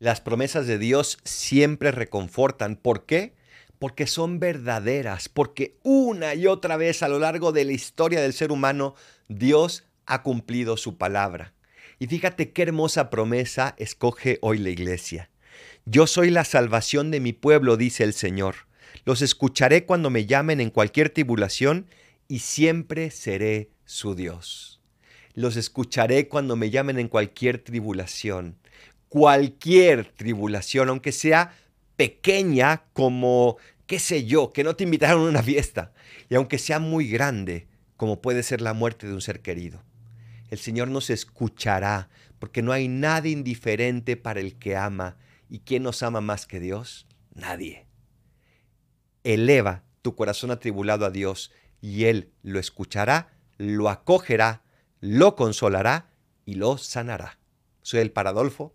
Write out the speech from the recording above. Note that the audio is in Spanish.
Las promesas de Dios siempre reconfortan. ¿Por qué? Porque son verdaderas, porque una y otra vez a lo largo de la historia del ser humano, Dios ha cumplido su palabra. Y fíjate qué hermosa promesa escoge hoy la iglesia. Yo soy la salvación de mi pueblo, dice el Señor. Los escucharé cuando me llamen en cualquier tribulación y siempre seré su Dios. Los escucharé cuando me llamen en cualquier tribulación cualquier tribulación, aunque sea pequeña como, qué sé yo, que no te invitaron a una fiesta, y aunque sea muy grande, como puede ser la muerte de un ser querido. El Señor nos escuchará, porque no hay nada indiferente para el que ama. ¿Y quién nos ama más que Dios? Nadie. Eleva tu corazón atribulado a Dios y Él lo escuchará, lo acogerá, lo consolará y lo sanará. Soy el Paradolfo